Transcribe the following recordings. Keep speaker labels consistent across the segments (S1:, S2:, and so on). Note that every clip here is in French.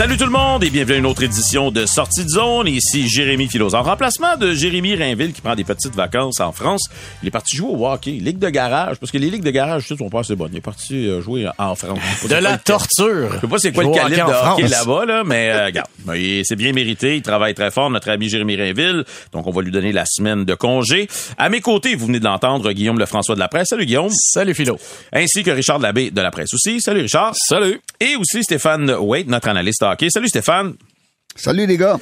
S1: Salut tout le monde et bienvenue à une autre édition de Sortie de zone. Ici Jérémy Filos. En remplacement de Jérémy Rainville qui prend des petites vacances en France, il est parti jouer au hockey, ligue de garage, parce que les ligues de garage, tu sais, sont pas assez bonnes. Il est parti euh, jouer en France.
S2: De la torture.
S1: Je sais pas c'est quoi le calibre de hockey là-bas, là, mais euh, regarde, c'est bien mérité. Il travaille très fort, notre ami Jérémy Rainville. Donc, on va lui donner la semaine de congé. À mes côtés, vous venez de l'entendre, Guillaume Lefrançois de la presse. Salut Guillaume.
S2: Salut Philo.
S1: Ainsi que Richard Labbé de la presse aussi. Salut Richard.
S2: Salut.
S1: Et aussi Stéphane Wade, notre analyste hockey. Salut Stéphane.
S3: Salut les gars.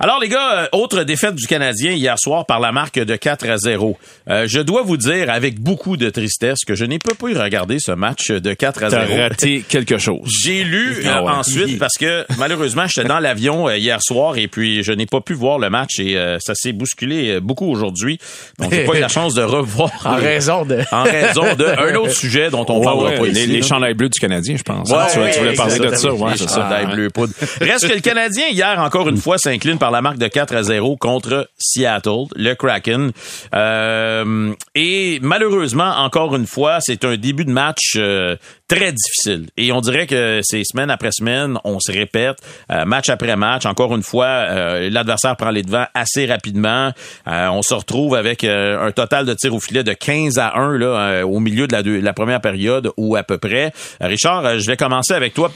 S1: Alors les gars, euh, autre défaite du Canadien hier soir par la marque de 4 à 0. Euh, je dois vous dire avec beaucoup de tristesse que je n'ai pas pu regarder ce match de 4 à
S2: T'as
S1: 0.
S2: raté quelque chose.
S1: J'ai lu euh,
S2: Ah ouais.
S1: ensuite parce que malheureusement j'étais dans l'avion euh, hier soir et puis je n'ai pas pu voir le match et euh, ça s'est bousculé euh, beaucoup aujourd'hui. Donc j'ai pas eu la chance de revoir
S2: En raison de...
S1: en raison de un autre sujet dont on
S2: Ouais,
S1: parlera
S2: ouais,
S1: pas
S2: les,
S1: ici.
S2: les chandails bleus du Canadien, je pense.
S1: Ouais,
S2: tu,
S1: ouais,
S2: tu voulais parler de ça, ouais,
S1: Les
S2: c'est ça.
S1: chandails bleu poudre. Reste que le Canadien, hier, encore une fois, s'incline par la marque de 4 à 0 contre Seattle, le Kraken. Euh, et malheureusement, encore une fois, c'est un début de match euh, très difficile. Et on dirait que c'est semaine après semaine, on se répète, euh, match après match. Encore une fois, l'adversaire prend les devants assez rapidement. On se retrouve avec un total de tirs au filet de 15 à 1 là, au milieu de la, deux- la première période ou à peu près. Richard, je vais commencer avec toi.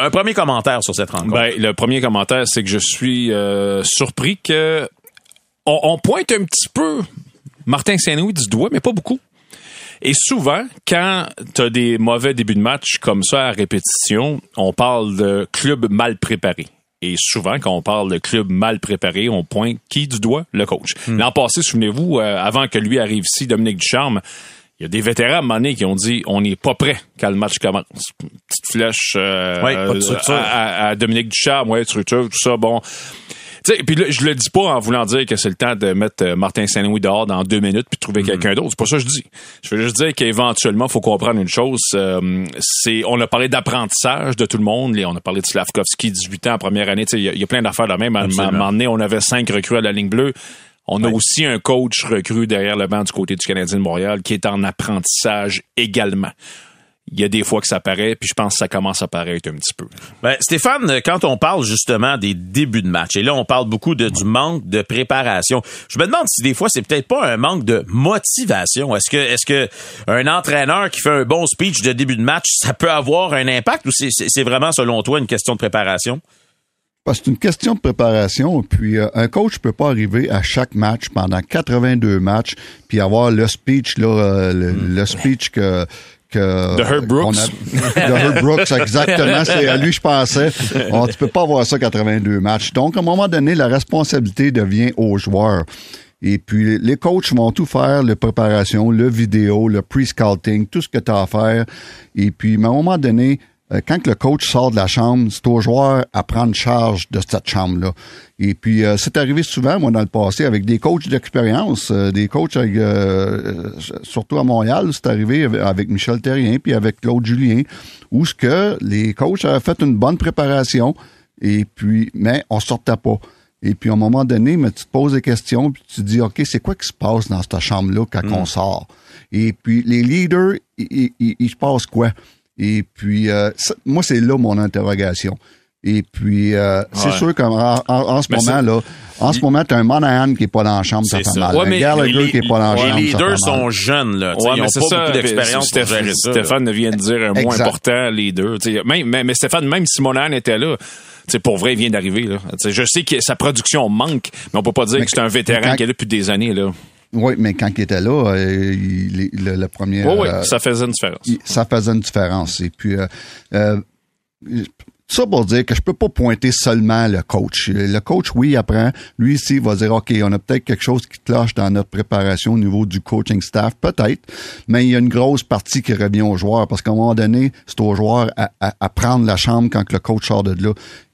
S1: Un premier commentaire sur cette rencontre.
S2: Ben, le premier commentaire, c'est que je suis euh, surpris que on, on pointe un petit peu Martin Saint-Louis du doigt, mais pas beaucoup. Et souvent, quand tu as des mauvais débuts de match comme ça à répétition, on parle de club mal préparé. Et souvent, quand on parle de club mal préparé, on pointe qui du doigt? Le coach. L'an passé, souvenez-vous, euh, avant que lui arrive ici, Dominique Ducharme, il y a des vétérans à un moment donné qui ont dit on n'est pas prêt quand le match commence. Petite flèche euh,
S1: Ouais,
S2: à, Dominique Ducharme, ouais, structure, tout ça, bon. Puis là, je le dis pas en voulant dire que c'est le temps de mettre euh, Martin Saint-Louis dehors dans deux minutes puis de trouver quelqu'un d'autre. C'est pas ça que je dis. Je veux juste dire qu'éventuellement, faut comprendre une chose. euh, c'est, on a parlé d'apprentissage de tout le monde. On a parlé de Slavkovski, 18 ans en première année. Il y, a- il y a plein d'affaires de même. À un moment donné, on avait cinq recrues à la ligne bleue. On a aussi un coach recru derrière le banc du côté du Canadien de Montréal qui est en apprentissage également. Il y a des fois que ça paraît, puis je pense que ça commence à paraître un petit peu.
S1: Ben, Stéphane, quand on parle justement des débuts de match, et là on parle beaucoup de, du manque de préparation, je me demande si des fois c'est peut-être pas un manque de motivation. Est-ce que est-ce que un entraîneur qui fait un bon speech de début de match, ça peut avoir un impact ou c'est- c'est c'est vraiment selon toi une question de préparation?
S3: Parce que c'est une question de préparation. Puis euh, un coach peut pas arriver à chaque match pendant 82 matchs puis avoir le speech là, euh, le, le speech que que
S2: De Herb Brooks.
S3: a- de Herb Brooks, exactement. C'est à lui je pensais. On, tu peux pas avoir ça 82 matchs. Donc à un moment donné, la responsabilité devient aux joueurs. Et puis, les coachs vont tout faire, le préparation, le vidéo, le pre-scouting, tout ce que tu as à faire. Et puis, à un moment donné, quand que le coach sort de la chambre, c'est aux joueurs à prendre charge de cette chambre-là. Et puis, euh, c'est arrivé souvent, moi, dans le passé, avec des coachs d'expérience, euh, des coachs, avec, euh, euh, surtout à Montréal, c'est arrivé avec- Michel Terrien, puis avec Claude Julien, où ce que les coachs avaient fait une bonne préparation, et puis, mais on sortait pas. Et puis, à un moment donné, mais tu te poses des questions, puis tu te dis, OK, c'est quoi qui se passe dans cette chambre-là quand on sort? Et puis, les leaders, il, il- il- il se passe quoi? Et puis, euh, ça- moi, c'est là mon interrogation. Et puis, euh, c'est sûr qu'en en, en ce
S2: Mais
S3: moment, là, en ce moment, t'as un Monahan qui est pas dans la chambre, ça
S1: C'est
S3: fait mal.
S2: Ouais,
S3: un Gallagher
S2: les-
S3: qui est pas dans la
S1: Les
S3: chambre, ça fait
S1: leaders
S3: mal.
S1: sont jeunes, là. Tu sais,
S2: Ouais,
S1: ils
S2: mais
S1: ont
S2: c'est
S1: pas
S2: ça.
S1: beaucoup d'expérience pour
S2: Stéph-
S1: gérer ça. là.
S2: Stéphane vient de dire un mot important, les deux. Même, mais, mais Stéphane, même si Monahan était là, sais, pour vrai, il vient d'arriver. là. Je sais que sa production manque, mais on peut pas dire
S3: Mais
S2: que c'est un vétéran
S3: quand-
S2: qui est là depuis des années. Là.
S3: Oui, mais quand il était là, euh, il- le, le premier...
S2: Oui, oui,
S3: euh,
S2: ça faisait une différence.
S3: il- ça faisait une différence. Et puis, euh, euh, ça pour dire que je peux pas pointer seulement le coach. Le coach, oui, apprend. Lui ici va dire, OK, on a peut-être quelque chose qui cloche dans notre préparation au niveau du coaching staff, peut-être, mais il y a une grosse partie qui revient aux joueurs parce qu'à un moment donné, c'est aux joueurs à, à, prendre la chambre quand le coach sort de là.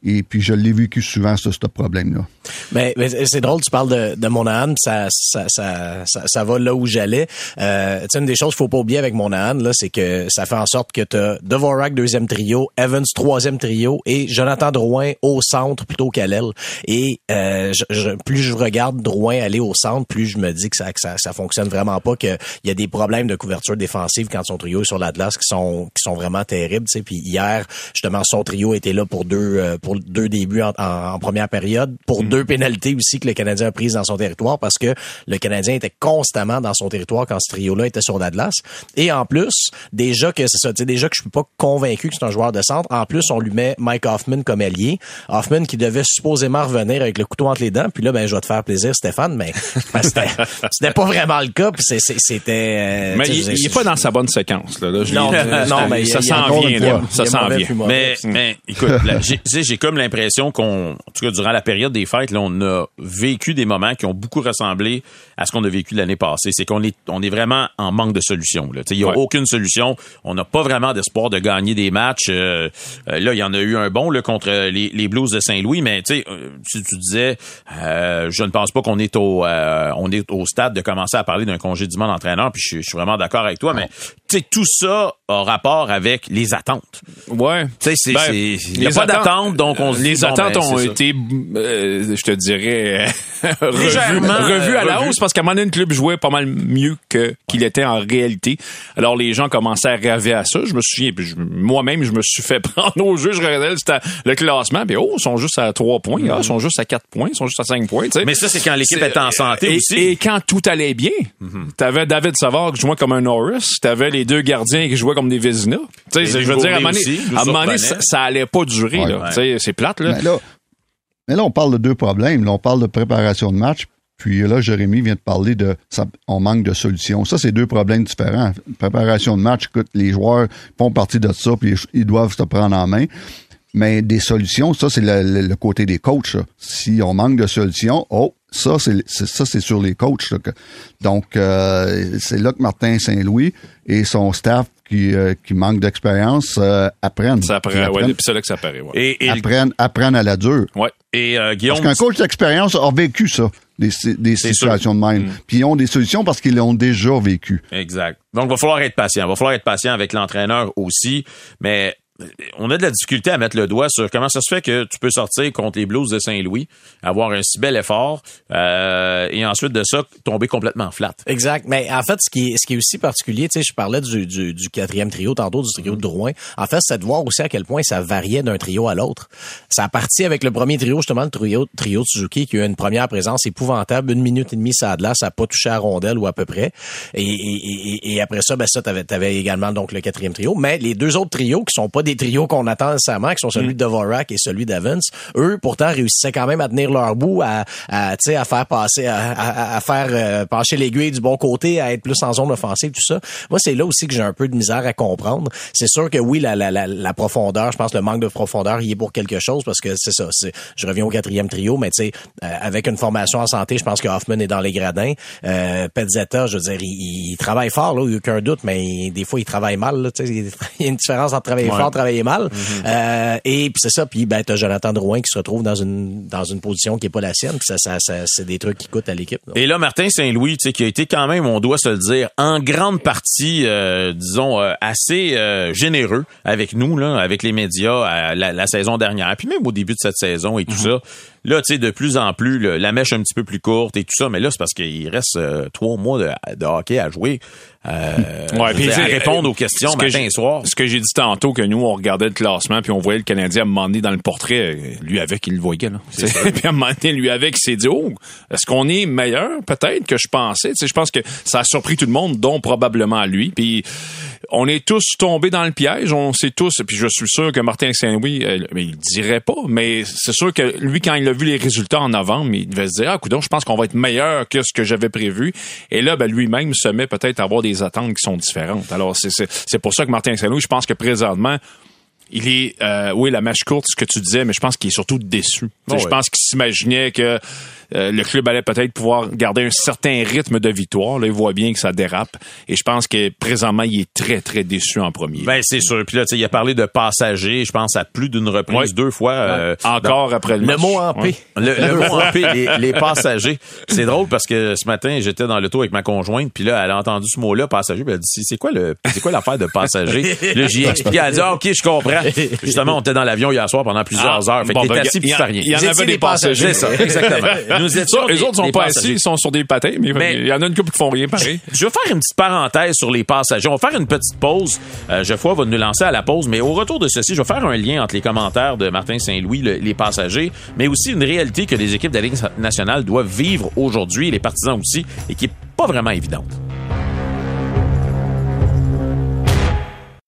S3: Et puis, je l'ai vécu souvent, ce, ce problème-là.
S4: Mais, mais c'est drôle, tu parles de, de Monahan, ça, ça, ça, ça, va là où j'allais. Euh, une des choses qu'il faut pas oublier avec Monahan, là, c'est que ça fait en sorte que tu as Devorak, deuxième trio, Evans, troisième trio, et Jonathan Drouin au centre plutôt qu'à l'aile. Et euh, je, plus je regarde Drouin aller au centre, plus je me dis que ça, que ça, ça fonctionne vraiment pas, qu'il y a des problèmes de couverture défensive quand son trio est sur l'Atlas qui sont, qui sont vraiment terribles. Puis hier, justement, son trio était là pour deux, euh, pour deux débuts en, première période, pour mm. deux pénalités aussi que le Canadien a prises dans son territoire parce que le Canadien était constamment dans son territoire quand ce trio-là était sur l'Atlas. Et en plus, déjà que c'est ça, déjà que je suis pas convaincu que c'est un joueur de centre, en plus, on lui met Mike Hoffman comme allié. Hoffman qui devait supposément revenir avec le couteau entre les dents, puis là, ben, je vais te faire plaisir, Stéphane, mais ben, c'était pas vraiment le cas, puis c'était...
S2: Euh, mais il, il est pas dans sa bonne séquence, là. non,
S4: non, mais
S2: ça s'en vient, ça s'en vient.
S1: Mais, mais, écoute, j'ai comme l'impression qu'on, en tout cas, durant la période des fêtes, là, on a vécu des moments qui ont beaucoup ressemblé à ce qu'on a vécu l'année passée. C'est qu'on est, on est vraiment en manque de solutions. Il n'y a aucune solution. On n'a pas vraiment d'espoir de gagner des matchs. Euh, euh, là, il y en a eu un bon là, contre les, les Blues de Saint-Louis, mais tu sais, euh, si tu disais, je ne pense pas qu'on est au, on est au stade de commencer à parler d'un congédiement d'entraîneur. Puis je, suis vraiment d'accord avec toi, mais tu sais, tout ça a rapport avec les attentes.
S2: Ouais.
S1: Tu sais, ben, il n'y a pas d'attente, donc on
S2: Les attentes
S1: ben,
S2: ont été, je te dirais, revues, à la hausse parce qu'à un moment donné, le club jouait pas mal mieux que qu'il était en réalité. Alors les gens commençaient à rêver à ça. Je me souviens, moi-même, je me suis fait prendre au jeu. Je regardais le, classement, puis oh, ils sont juste à 3 points, ah, ils sont juste à 4 points, ils sont juste à 5 points.
S1: Mais ça, c'est quand l'équipe est, en santé
S2: et,
S1: aussi.
S2: Et quand tout allait bien, mm-hmm. t'avais David Savard qui jouait comme un Norris, t'avais les deux gardiens qui jouaient comme des Vézina. je veux dire, à un moment donné, ça, ça, allait pas durer. C'est plate. Là.
S3: Mais là. Mais là, on parle de deux problèmes. Là, on parle de préparation de match, puis là, Jérémy vient de parler de ça, on manque de solutions. Ça, c'est deux problèmes différents. Préparation de match, écoute, les joueurs font partie de ça, puis ils doivent se prendre en main. Mais des solutions, ça, c'est le, côté des coachs. Si on manque de solutions, oh, ça, c'est ça, c'est sur les coachs. Donc, euh, c'est là que Martin Saint-Louis et son staff qui, euh, qui manquent d'expérience euh, apprennent.
S2: Ça apparaît, ouais, c'est là que ça apparaît. Ouais.
S3: Et, apprennent, apprennent à la dure.
S2: Ouais.
S1: Et Guillaume,
S3: Parce qu'un coach d'expérience a vécu ça des, des situations de même. Mm. Puis ils ont des solutions parce qu'ils l'ont déjà vécu.
S1: Exact. Donc, il va falloir être patient. Il va falloir être patient avec l'entraîneur aussi. Mais on a de la difficulté à mettre le doigt sur comment ça se fait que tu peux sortir contre les Blues de Saint-Louis, avoir un si bel effort, euh, et ensuite de ça, tomber complètement flat.
S4: Exact. Mais en fait, ce qui est, ce qui est aussi particulier, tu sais, je parlais du, du, du, quatrième trio tantôt, du trio de Drouin. En fait, c'est de voir aussi à quel point ça variait d'un trio à l'autre. Ça a parti avec le premier trio, justement, le trio, trio de Suzuki, qui a eu une première présence épouvantable, une minute et demie ça de là, ça n'a pas touché à rondelle ou à peu près. Et, et, et, après ça, ben ça, t'avais, avais également donc le quatrième trio. Mais les deux autres trios qui sont pas des trios qu'on attend nécessairement, qui sont celui mm. de Dvorak et celui d'Evans, eux, pourtant, réussissaient quand même à tenir leur bout, à, à, à faire passer, à, à, faire euh, pencher l'aiguille du bon côté, à être plus en zone offensive, tout ça. Moi, c'est là aussi que j'ai un peu de misère à comprendre. C'est sûr que oui, la, la, la, la, profondeur, je pense le manque de profondeur, il est pour quelque chose parce que c'est ça. Je reviens au quatrième trio, mais tu sais, euh, avec une formation en santé, je pense que Hoffman est dans les gradins. Euh, Petzetta, je veux dire, il, travaille fort, là, il n'y a aucun doute, mais des fois, il travaille mal. Là, il y a une différence entre travailler fort travailler mal. Mhm. euh, et puis c'est ça. Puis ben t'as Jonathan Drouin qui se retrouve dans une dans une position qui est pas la sienne. Puis ça, ça, ça c'est des trucs qui coûtent à l'équipe.
S1: Et là, Martin Saint-Louis, tu sais, qui a été quand même, on doit se le dire, en grande partie, euh, disons, euh, assez généreux avec nous, là, avec les médias la, la, saison dernière, puis même au début de cette saison et tout mhm. ça. Là, tu sais, de plus en plus, la mèche un petit peu plus courte et tout ça, mais là, c'est parce qu'il reste trois mois de, de, hockey à jouer. Euh,
S2: ouais, puis
S1: répondre aux questions ce matin et soir.
S2: Ce que j'ai dit tantôt, que nous, on regardait le classement, puis on voyait le Canadien à un moment donné dans le portrait, lui avec, il le voyait. Là. puis à un moment donné, lui avec, il s'est dit, oh, est-ce qu'on est meilleur? Peut-être que je pensais? Tu sais, je pense que ça a surpris tout le monde, dont probablement lui. Puis on est tous tombés dans le piège, on sait tous, puis je suis sûr que Martin Saint-Louis, euh, il dirait pas, mais c'est sûr que lui, quand il a vu les résultats en novembre, il devait se dire, ah, coudonc, je pense qu'on va être meilleur que ce que j'avais prévu. Et là, ben, lui-même se met peut-être à avoir des attentes qui sont différentes. Alors, c'est pour ça que Martin Saint-Louis, je pense que présentement, il est, euh, oui, la mèche courte, ce que tu disais, mais je pense qu'il est surtout déçu.
S1: Oh,
S2: je pense qu'il s'imaginait que euh, le club allait peut-être pouvoir garder un certain rythme de victoire. Là, il voit bien que ça dérape. Et je pense que présentement, il est très, très déçu en premier.
S1: Ben, c'est sûr. Puis là, il a parlé de passagers, je pense, à plus d'une reprise,
S2: Ouais.
S1: deux fois. euh,
S2: Encore après le
S4: Le
S2: match.
S4: mot en P.
S2: Ouais.
S1: Le, le mot en P, les, les passagers. C'est drôle parce que ce matin, j'étais dans l'auto avec ma conjointe, puis là, elle a entendu ce mot-là, passager, puis elle a dit, c'est quoi le, c'est quoi l'affaire de passager? là, j'y ai expliqué, elle a dit, ah, ok, je comprends. Justement, on était dans l'avion hier soir pendant plusieurs
S2: Ah,
S1: heures. Fait
S2: bon,
S1: que t'es
S2: ben,
S1: assis puis tu rien.
S2: il y en avait des passagers.
S1: C'est ça, exactement. Nous étions
S2: Ça,
S1: des-
S2: autres sont pas
S1: passagers.
S2: assis, ils sont sur des patins, mais,
S1: Mais-
S2: il y en a une couple qui font rien pareil.
S1: Je vais faire une petite parenthèse sur les passagers. On va faire une petite pause. Euh, Geoffroy va nous lancer à la pause, mais au retour de ceci, je vais faire un lien entre les commentaires de Martin Saint-Louis, le- les passagers, mais aussi une réalité que les équipes de la Ligue nationale doivent vivre aujourd'hui, les partisans aussi, et qui est pas vraiment évidente.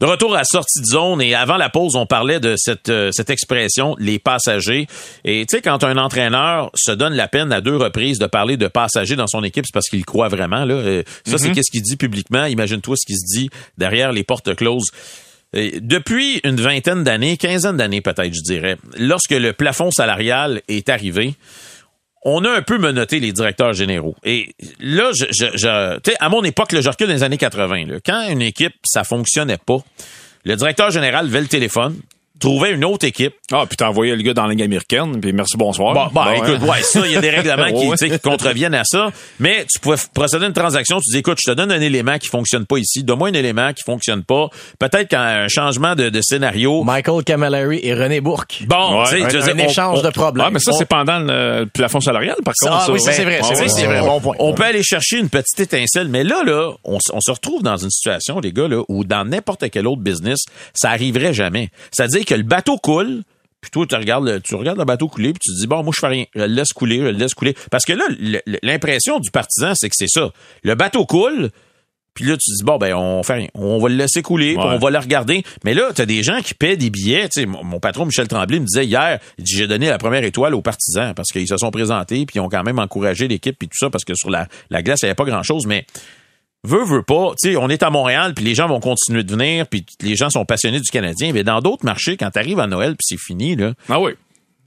S1: De retour à sortie de zone et avant la pause, on parlait de cette, euh, cette expression, les passagers. Et tu sais, quand un entraîneur se donne la peine à deux reprises de parler de passagers dans son équipe, c'est parce qu'il croit vraiment. Là. Euh, Ça, c'est qu'est-ce qu'il dit publiquement. Imagine-toi ce qu'il se dit derrière les portes closes. Et Depuis une vingtaine d'années, quinzaine d'années peut-être, je dirais, lorsque le plafond salarial est arrivé, on a un peu menotté les directeurs généraux. Et là, je, je, à mon époque, le je recule dans les années 80. là. quand une équipe, ça fonctionnait pas, le directeur général levait le téléphone, trouvait une autre équipe.
S2: Ah, puis t'as envoyé le gars dans la ligue américaine, puis merci, bonsoir.
S1: Bon, bon,
S2: Bon,
S1: écoute,
S2: hein.
S1: ouais, ça, il y a des règlements qui,
S2: Ouais.
S1: tu sais, qui contreviennent à ça. Mais tu pouvais procéder à une transaction, tu dis, écoute, je te donne un élément qui fonctionne pas ici, donne-moi un élément qui fonctionne pas. Peut-être qu'un changement de, de scénario.
S4: Michael Camilleri et René Bourque.
S1: Bon,
S2: Ouais.
S1: tu sais,
S4: Un, échange
S1: on-
S4: de problèmes.
S2: Ah, mais ça, c'est pendant le, plafond salarial, par contre.
S4: Ah oui, ça, c'est vrai, c'est vrai, c'est vrai. Bon point.
S1: On peut aller chercher une petite étincelle, mais là, là, on, on se retrouve dans une situation, les gars, là, où dans n'importe quel autre business, ça arriverait jamais. C'est-à-dire que le bateau coule, puis toi, tu regardes, le, tu regardes le bateau couler, puis tu te dis, bon, moi, je fais rien. Je le laisse couler, je le laisse couler. Parce que là, l'impression du partisan, c'est que c'est ça. Le bateau coule, puis là, tu te dis, bon, ben, on fait rien. On va le laisser couler,
S2: Ouais.
S1: on va le regarder. Mais là, t'as des gens qui paient des billets. Tu sais, mon, mon patron, Michel Tremblay, me disait hier, il dit, j'ai donné la première étoile aux partisans parce qu'ils se sont présentés, puis ils ont quand même encouragé l'équipe, puis tout ça, parce que sur la, la glace, il n'y avait pas grand-chose. Mais veut, veut pas. Tu sais, on est à Montréal, puis les gens vont continuer de venir, puis les gens sont passionnés du Canadien. Mais dans d'autres marchés, quand t'arrives à Noël, puis c'est fini, là,
S2: Ah oui.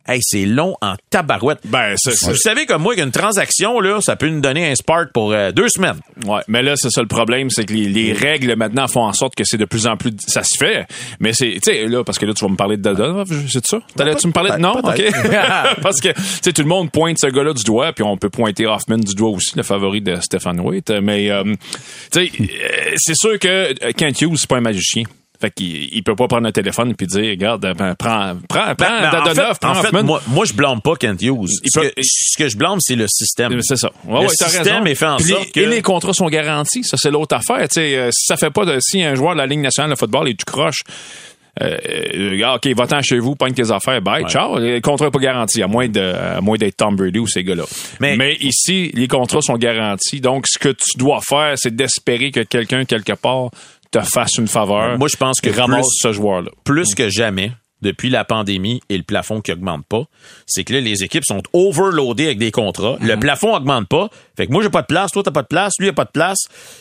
S1: Hey, c'est long en tabarouette.
S2: Ben, c'est
S1: Vous savez comme moi qu'une transaction, là, ça peut nous donner un spark pour euh, deux semaines.
S2: Ouais, mais là c'est ça le problème, c'est que les, les règles maintenant font en sorte que c'est de plus en plus ça se fait, mais c'est tu sais là parce que là tu vas me parler de Dadonov, c'est ça? T'allais tu me parler de non? OK. Parce que tu sais tout le monde pointe ce gars-là du doigt puis on peut pointer Hoffman du doigt aussi le favori de Stephen Waite. Mais euh, tu sais euh, c'est sûr que Kent Hughes c'est pas un magicien. Fait qu'il il peut pas prendre un téléphone puis dire regarde ben, prends prends prends
S1: Ben, en
S2: Dadonov,
S1: fait,
S2: prends
S1: en fait,
S2: Hoffman.
S1: moi, moi, je blâme pas Kent Hughes.
S2: Il
S1: Ce
S2: peut-
S1: que, ce que je blâme, c'est le système.
S2: C'est ça. Ouais,
S1: Le
S2: ouais,
S1: système est fait en
S2: Puis les-
S1: sorte que-
S2: Et les contrats sont garantis. Ça, c'est l'autre affaire. Tu sais, euh, si ça fait pas de, si un joueur de la Ligue nationale de football est tout croche, euh, euh, ah, OK, va-t'en chez vous, pogne tes affaires, bye, ciao. Le contrat n'est pas garanti, à moins de, à moins d'être Tom Brady ou ces gars-là.
S1: Mais-
S2: Mais, ici, les contrats sont garantis. Donc, ce que tu dois faire, c'est d'espérer que quelqu'un, quelque part, te fasse une faveur.
S1: Moi, je pense que
S2: ramasse
S1: plus-
S2: ce joueur-là.
S1: plus que jamais, depuis la pandémie et le plafond qui augmente pas, c'est que là, les équipes sont overloadées avec des contrats. Le
S2: Mhm.
S1: plafond augmente pas. Fait que moi, j'ai pas de place, toi, t'as pas de place, lui, il a pas de place.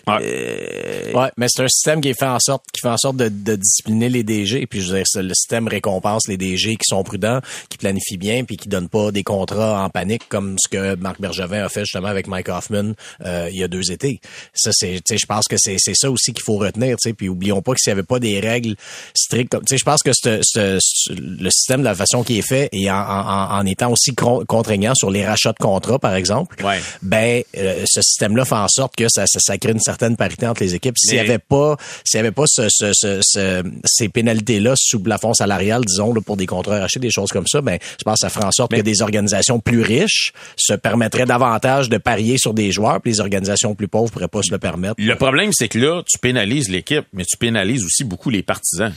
S2: Ouais.
S4: Ouais, mais c'est un système qui fait en sorte qui fait en sorte de, de discipliner les DG. Puis je veux dire, c'est- le système récompense les DG qui sont prudents, qui planifient bien, puis qui donnent pas des contrats en panique comme ce que Marc Bergevin a fait justement avec Mike Hoffman euh, il y a deux étés. Ça, c'est, tu sais, je pense que c'est, c'est ça aussi qu'il faut retenir. Tu sais, puis oublions pas que s'il y avait pas des règles strictes, comme- tu sais, je pense que ce, ce, le système de la façon qui est fait et en, en, en étant aussi con- contraignant sur les rachats de contrats, par exemple,
S1: Ouais.
S4: ben euh, ce système-là fait en sorte que ça, ça, ça crée une certaine parité entre les équipes. S'il y
S1: Mais-
S4: avait pas, s'il y avait pas ce, ce, ce, ce- ces pénalités-là sous plafond salarial, disons, là, pour des contrats rachetés, des choses comme ça, ben je pense que ça ferait en sorte que des organisations plus riches se permettraient davantage de parier sur des joueurs, puis les organisations plus pauvres pourraient pas se le permettre.
S1: Le problème, c'est que là, tu pénalises l'équipe, mais tu pénalises aussi beaucoup les partisans.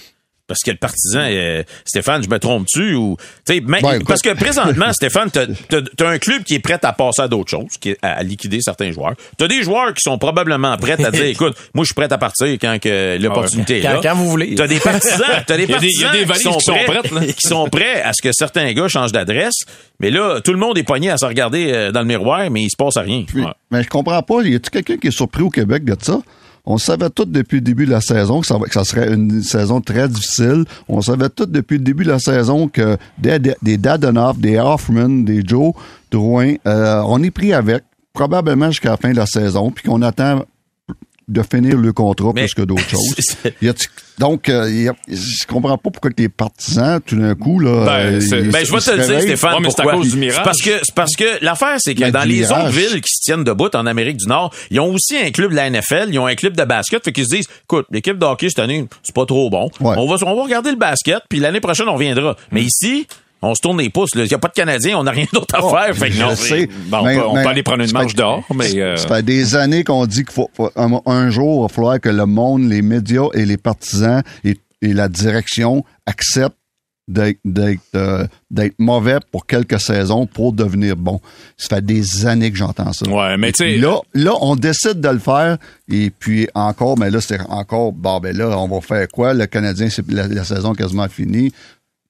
S1: Parce que le partisan, euh, Stéphane, je me trompe-tu ou tu même-
S3: Ben,
S1: parce que présentement, Stéphane, t'as as, un club qui est prêt à passer à d'autres choses, qui est à, à liquider certains joueurs. T'as des joueurs qui sont probablement prêts à dire, écoute, moi je suis prêt à partir quand que l'opportunité est
S4: Quand-
S1: là.
S4: quand vous voulez.
S1: T'as des partisans, t'as des
S2: Il y a des- il y a
S1: partisans
S2: qui sont prêtes, là.
S1: qui sont prêts à ce que certains gars changent d'adresse. Mais là, tout le monde est pogné à se regarder euh, dans le miroir, mais il se passe à rien.
S3: Puis, Mais je comprends pas. Y a-tu quelqu'un qui est surpris au Québec de ça? On savait tout depuis le début de la saison que ça, serait une saison très difficile. On savait tout depuis le début de la saison que des, des, des Hoffman, des Joe Drouin, euh, on est pris avec probablement jusqu'à la fin de la saison, puis qu'on attend de finir le contrat
S1: Mais-
S3: plus que d'autres choses.
S1: C'est-
S3: Y donc, euh, y a- je comprends pas pourquoi les partisans, tout d'un coup, là,
S2: Ben,
S3: euh,
S2: c'est-
S3: ils-
S1: Ben, je vais te le dire. Stéphane.
S2: Ouais, mais c'est à
S1: pourquoi?
S2: cause du mirage.
S1: C'est parce que, c'est parce que l'affaire, c'est que
S3: Ben,
S1: dans les
S3: mirage.
S1: autres villes qui se tiennent debout en Amérique du Nord, ils ont aussi un club de la NFL, ils ont un club de basket, fait qu'ils se disent, écoute, l'équipe de hockey cette année, c'est pas trop bon.
S3: Ouais.
S1: On va, on va regarder le basket, puis l'année prochaine, on reviendra. Mais ici, on se tourne les pouces, Il y a pas de Canadiens, on n'a rien d'autre à faire. Fait que non,
S3: sais.
S2: Bon, on
S3: Mais-
S2: peut- on
S3: mais-
S2: peut aller prendre une marche dehors, mais, euh,
S3: Ça fait des années qu'on dit qu'il faut, un, un jour, il va falloir que le monde, les médias et les partisans et, et la direction acceptent d'être, euh, d'être mauvais pour quelques saisons pour devenir bon. Ça fait des années que j'entends ça.
S2: Ouais, mais tu
S3: Là, là, on décide de le faire et puis encore, mais là, c'est encore, bon, ben là, on va faire quoi? Le Canadien, c'est la, la saison quasiment finie.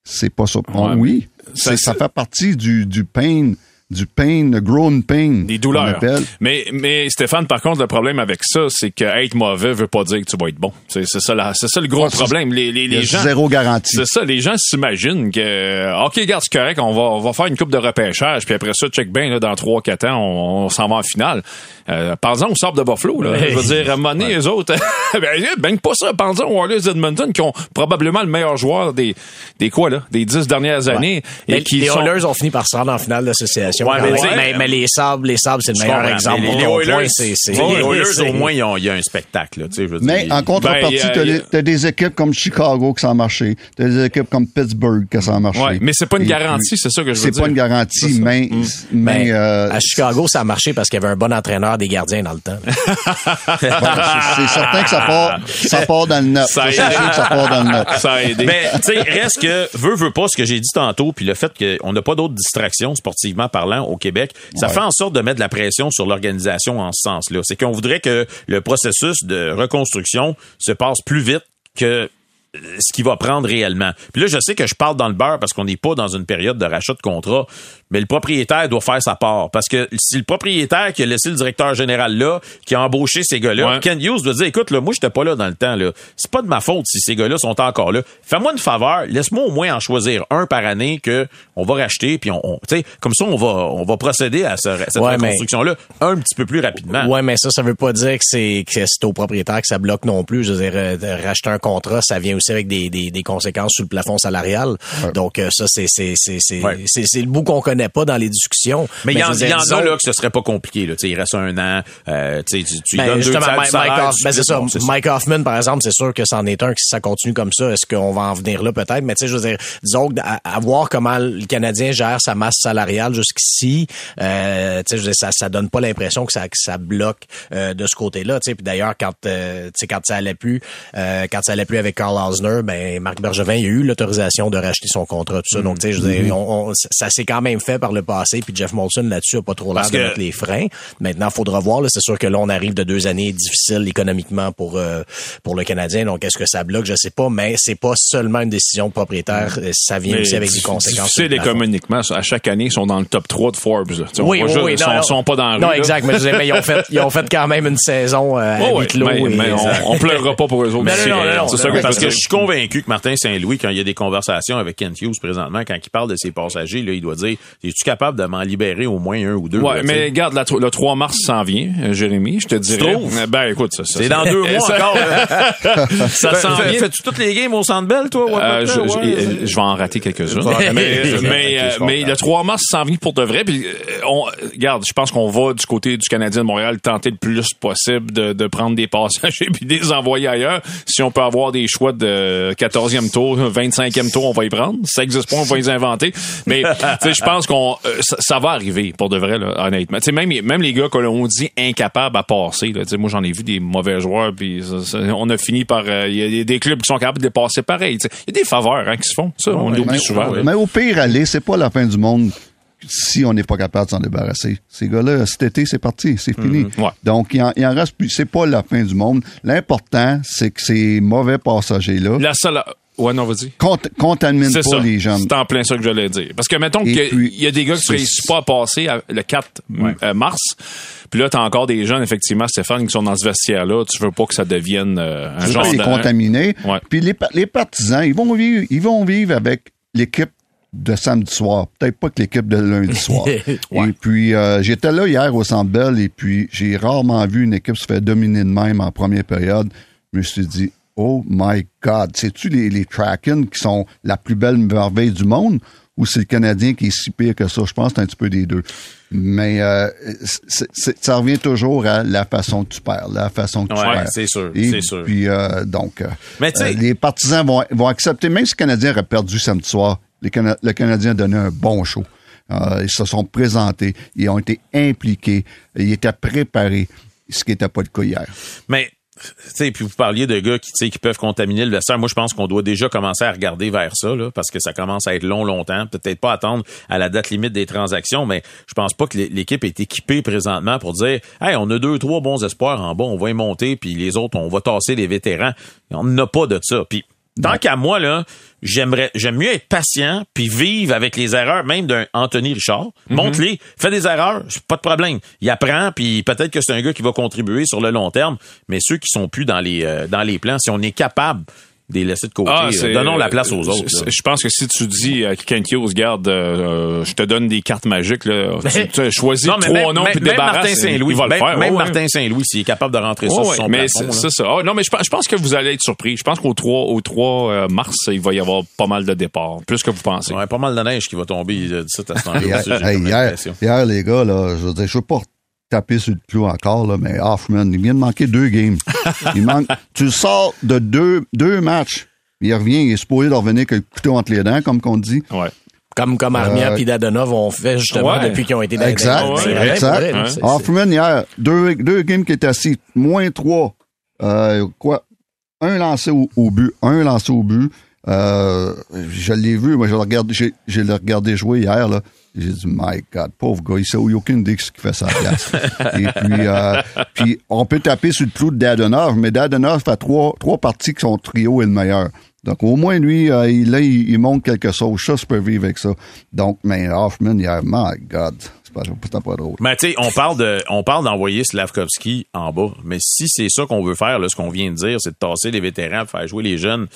S3: C'est pas ça.
S2: Ouais,
S3: oui,
S2: ça-
S3: c'est- ça fait partie du, du pain, du pain, le grown pain.
S2: Des douleurs.
S3: appelle.
S2: Mais, mais Stéphane, par contre, le problème avec ça, c'est que être mauvais veut pas dire que tu vas être bon. C'est c'est ça, la- c'est ça le gros
S3: Ouais, c'est-
S2: problème. Les, les,
S3: Il y a
S2: les gens.
S3: zéro garantie.
S2: C'est ça, les gens s'imaginent que, OK, regarde, c'est correct, on va, on va faire une coupe de repêchage, puis après ça, check bien, là, dans 3-4 ans, on, on s'en va en finale. Euh, Parlons au sable de Buffalo, là. Je veux dire, donné, eux autres, ben, baigne pas ça. Parlons aux Oilers d'Edmonton, qui ont probablement le meilleur joueur des, des quoi, là, des 10 dernières années. Et qui
S4: les
S2: sont...
S4: Oilers ont fini par se rendre en finale d'association.
S1: Ouais, mais tu
S4: les Sables, les Sables, c'est le meilleur exemple.
S1: Les, Oilers,
S4: c'est- c'est- c'est-
S1: au moins, ils ont- il y a un spectacle, là, tu sais, je veux
S3: Mais
S1: dire.
S3: en contrepartie,
S2: Ben,
S3: t'as
S2: euh,
S3: les- t'as des équipes comme Chicago que ça a marché. T'as des équipes comme Pittsburgh que ça a marché.
S2: Ouais, mais c'est pas une garantie, c'est ça que je veux
S3: C'est
S2: dire.
S3: pas une garantie,
S2: C'est
S3: mais,
S2: Mm.
S3: mais
S4: Mais
S3: euh,
S4: à Chicago, ça a marché parce qu'il y avait un bon entraîneur des gardiens dans le temps.
S3: c'est c'est certain que ça part, ça part dans le net.
S2: Ça a
S3: C'est
S2: aidé.
S3: sûr que ça part dans le net.
S2: Ça a aidé.
S1: Mais, tu sais, reste que, veut, veut pas, ce que j'ai dit tantôt, puis le fait qu'on n'a pas d'autres distractions sportivement parlant au Québec, ça
S3: Ouais.
S1: fait en sorte de mettre de la pression sur l'organisation en ce sens-là. C'est qu'on voudrait que le processus de reconstruction se passe plus vite que euh, ce qui va prendre réellement. Puis là, je sais que je parle dans le beurre parce qu'on n'est pas dans une période de rachat de contrat, mais le propriétaire doit faire sa part. Parce que si le propriétaire qui a laissé le directeur général là, qui a embauché ces gars-là,
S2: Ouais.
S1: Ken Hughes doit dire, écoute, là, moi, j'étais pas là dans le temps, là. C'est pas de ma faute si ces gars-là sont encore là. Fais-moi une faveur, laisse-moi au moins en choisir un par année que on va racheter, puis on, on- tu sais, comme ça, on va, on va procéder à ce- cette
S4: Ouais, mais-
S1: reconstruction-là un petit peu plus rapidement.
S4: Ouais, mais ça, ça veut pas dire que c'est que c'est au propriétaire que ça bloque non plus. Je veux dire, euh, racheter un contrat, ça vient aussi avec des, des, des conséquences sur le plafond salarial. Donc euh, ça, c'est c'est c'est c'est c'est le bout qu'on connaît pas dans les discussions.
S1: Mais il y, en- y a là que ce serait pas compliqué. Là. Il reste un an. Euh, tu
S4: Ben,
S1: donnes deux
S4: Mike, Hoff- ben, c'est ça.
S1: bon,
S4: Mike Hoffman, par exemple, c'est sûr que c'en est un. que Si ça continue comme ça, est-ce qu'on va en venir là peut-être? Mais tu sais, je veux dire, disons à, à voir comment le Canadien gère sa masse salariale jusqu'ici, euh, tu sais, ça, ça donne pas l'impression que ça, que ça bloque euh, de ce côté-là. Tu sais, puis d'ailleurs, quand, euh, tu sais, quand ça allait plus, euh, quand ça allait plus avec Carl Osner, ben Marc Bergevin, il a eu l'autorisation de racheter son contrat, tout ça. Donc, tu sais, je veux dire, on- on- ça s'est quand même fait par le passé. Puis Jeff Molson là-dessus a pas trop l'air de
S1: que-
S4: mettre les freins. Maintenant, faudra voir. Là, c'est sûr que là, on arrive de deux années difficiles économiquement pour euh, pour le Canadien. Donc, est-ce que ça bloque? Je sais pas, mais c'est pas seulement une décision propriétaire. Euh, Ça vient
S2: Mais
S4: aussi avec des conséquences. plafond.
S2: économiquement. À chaque année, ils sont dans le top 3 de Forbes. là.
S4: Oui, oui,
S2: juste-
S4: oui.
S2: Ils sont,
S4: non,
S2: sont pas dans la rue.
S4: Non,
S2: là.
S4: exact. Mais, je mais ils ont fait, ils ont fait quand même une saison euh, à
S2: Oh,
S4: huis clos
S2: mais,
S4: et-
S2: mais on, on pleurera pas pour eux autres.
S4: Mais
S2: C'est-
S4: non, non, non,
S2: c'est
S4: non,
S2: ça
S1: parce que je suis convaincu que Martin Saint-Louis, quand il y a des conversations avec Kent Hughes présentement, quand il parle de ses passagers, là, il doit dire Es-tu capable de m'en libérer au moins un ou deux
S2: Ouais,
S1: là,
S2: mais regarde, la le 3 mars s'en vient, euh, Jérémy, je te dirais. Euh, Ben, écoute, ça, ça
S1: C'est dans deux mois
S2: ça-
S1: encore.
S2: Ça s'en vient.
S1: Fais-tu toutes les games au Centre Bell, toi? ouais,
S2: Euh, je, vais en rater quelques-uns.
S1: Ouais.
S2: mais mais, mais le 3 mars s'en vient pour de vrai. Puis, on, regarde, je pense qu'on va du côté du Canadien de Montréal tenter le plus possible de, de prendre des passagers puis de les envoyer ailleurs. Si on peut avoir des choix de 14e tour, 25e tour, on va y prendre. Si ça existe pas, on va les inventer. Mais tu sais, je pense qu'on euh, ça, ça va arriver pour de vrai, là, honnêtement. Tu sais, même, même les gars qu'on dit incapables à passer. Là, moi, j'en ai vu des mauvais joueurs. Puis on a fini par... euh, Il y a des clubs qui sont capables de passer pareil. Il y a des faveurs hein, qui se font. Ça, on
S3: Mais-
S2: l'oublie souvent. là.
S3: Mais au pire, aller, c'est pas la fin du monde si on n'est pas capable de s'en débarrasser. Ces gars-là, cet été, c'est parti, c'est fini.
S2: Ouais.
S3: Donc, il en, il en reste plus. C'est pas la fin du monde. L'important, c'est que ces mauvais passagers-là
S2: La seule. Ouais, non, vas-y.
S3: pas
S2: ça.
S3: les jeunes.
S2: C'est en plein ça que j'allais dire. Parce que mettons
S3: Et
S2: qu'il y a- y des gars qui ne réussissent pas à passer à- le 4 euh, mars. Puis là, t'as encore des jeunes, effectivement, Stéphane, qui sont dans ce vestiaire-là. Tu veux pas que ça devienne euh, un genre de...
S3: contaminer.
S2: Ouais.
S3: Puis les, pa- les partisans, ils vont vivre, ils vont vivre avec l'équipe de samedi soir, peut-être pas que l'équipe de lundi soir. Et puis euh, j'étais là hier au Centre Bell et puis j'ai rarement vu une équipe se faire dominer de même en première période. Je me suis dit Oh my God, c'est-tu les, les Kraken qui sont la plus belle merveille du monde ou c'est le Canadien qui est si pire que ça? Je pense que c'est un petit peu des deux. Mais euh, ça revient toujours à la façon que tu perds, la façon que tu
S1: Ouais,
S3: perds.
S1: c'est sûr, c'est sûr.
S3: Puis euh, donc, euh,
S1: Mais
S3: euh, les partisans vont, vont accepter, même si le Canadien aurait perdu samedi soir, les Cana- le Canadien a donné un bon show. Ils se sont présentés, ils ont été impliqués, ils étaient préparés, ce qui n'était pas le cas hier.
S1: Mais, sais, puis vous parliez de gars qui, qui peuvent contaminer le vestiaire. Moi, je pense qu'on doit déjà commencer à regarder vers ça, là, parce que ça commence à être long, longtemps. Peut-être pas attendre à la date limite des transactions, mais je pense pas que l'é- l'équipe est équipée présentement pour dire, hey, on a deux, trois bons espoirs en bas, on va y monter, puis les autres, on va tasser les vétérans. On n'a pas de ça. Puis, tant qu'à moi, là, j'aimerais, j'aime mieux être patient puis vivre avec les erreurs, même d'un Anthony Richard. Montre-les, fais des erreurs, pas de problème. Il apprend puis peut-être que c'est un gars qui va contribuer sur le long terme, mais ceux qui sont plus dans les euh, dans les plans, si on est capable de les laisser de côté,
S2: Ah,
S1: euh, donnons la place aux autres.
S2: Je pense que si tu dis à Kent Hughes, garde, euh, je te donne des cartes magiques, là, tu, tu choisis
S1: Non,
S2: trois
S1: même,
S2: noms puis
S1: même
S2: débarrasse,
S1: Martin Saint-Louis,
S2: il va le
S1: même,
S2: faire.
S1: même
S2: ouais.
S1: Martin Saint-Louis, s'il est capable de rentrer ça sur son
S2: mais
S1: plafond,
S2: c'est ça. Ah, non, mais je pense, je pense que vous allez être surpris. Je pense qu'au 3, au 3 euh, mars, il va y avoir pas mal de départs. Plus que vous pensez.
S1: Ouais, pas mal de neige qui va tomber euh, d'ici à ce temps-là.
S3: Hier, les gars, là, je veux dire, je veux pas taper sur le clou encore, là, mais Hoffman, il vient de manquer deux games. il manque, tu le sors de deux, deux matchs. Il revient, il est supposé de revenir avec le couteau entre les dents, comme qu'on dit.
S2: Ouais.
S4: Comme, comme Armia
S3: Euh,
S4: et Dadonov ont fait justement
S2: Ouais.
S4: depuis qu'ils ont été dans
S3: Exact,
S2: ouais,
S3: exact.
S4: vrai. C'est-
S3: Hoffman, hier, deux, deux games qui étaient assis, moins trois. Euh, quoi? Un lancé au, au but, un lancé au but. Euh, je l'ai vu, moi, je le regarde, j'ai, j'ai le regardé jouer hier, là. J'ai dit, my God, pauvre gars, il sait aucune idée ce qu'il fait sa place. Et puis, euh, puis, on peut taper sur le clou de Dadonov, mais Dadonov fait trois, trois parties que son trio est le meilleur. Donc, au moins, lui, euh, il, là, il, il monte quelque chose. Ça, je peux vivre avec ça. Donc, mais Hoffman, hier, my God, c'est pas, c'est pas drôle.
S1: Mais tu sais, on parle de, on parle d'envoyer Slavkovski en bas. Mais si c'est ça qu'on veut faire, là, ce qu'on vient de dire, c'est de tasser les vétérans, faire jouer les jeunes.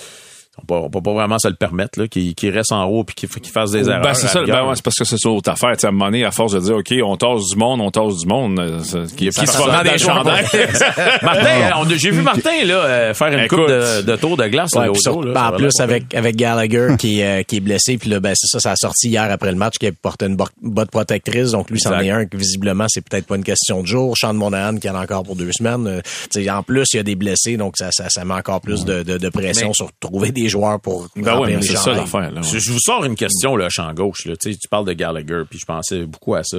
S1: On peut, on peut pas vraiment se le permettre, là, qu'ils qu'ils restent en haut puis qu'ils qu'ils fassent des erreurs.
S2: Ben, c'est ça, ben ouais, c'est parce que c'est ça l'autre affaire. Tu sais, à un moment donné, à force de dire, OK, on tasse du monde, on tasse du monde, euh, qui, qui se des chandails.
S1: Martin, j'ai vu Martin là, euh, faire une
S2: Écoute.
S1: coupe de, de tour de glace.
S4: Ouais,
S1: là,
S4: sur-
S1: là,
S4: ben, en plus avec avec Gallagher qui est euh, qui est blessé puis là ben c'est ça ça a sorti hier après le match qui portait une bo- botte protectrice donc lui c'en est un que visiblement c'est peut-être pas une question de jour Sean Monahan qui en a encore pour deux semaines Euh, tu sais, en plus il y a des blessés donc ça ça, ça met encore plus de, de, de pression
S1: Mais-
S4: sur trouver des joueurs pour
S2: Ben ouais, c'est ça l'affaire, là.
S1: Je, je vous sors une question, là, champ gauche. Là. Tu, sais, tu parles de Gallagher, puis je pensais beaucoup à ça.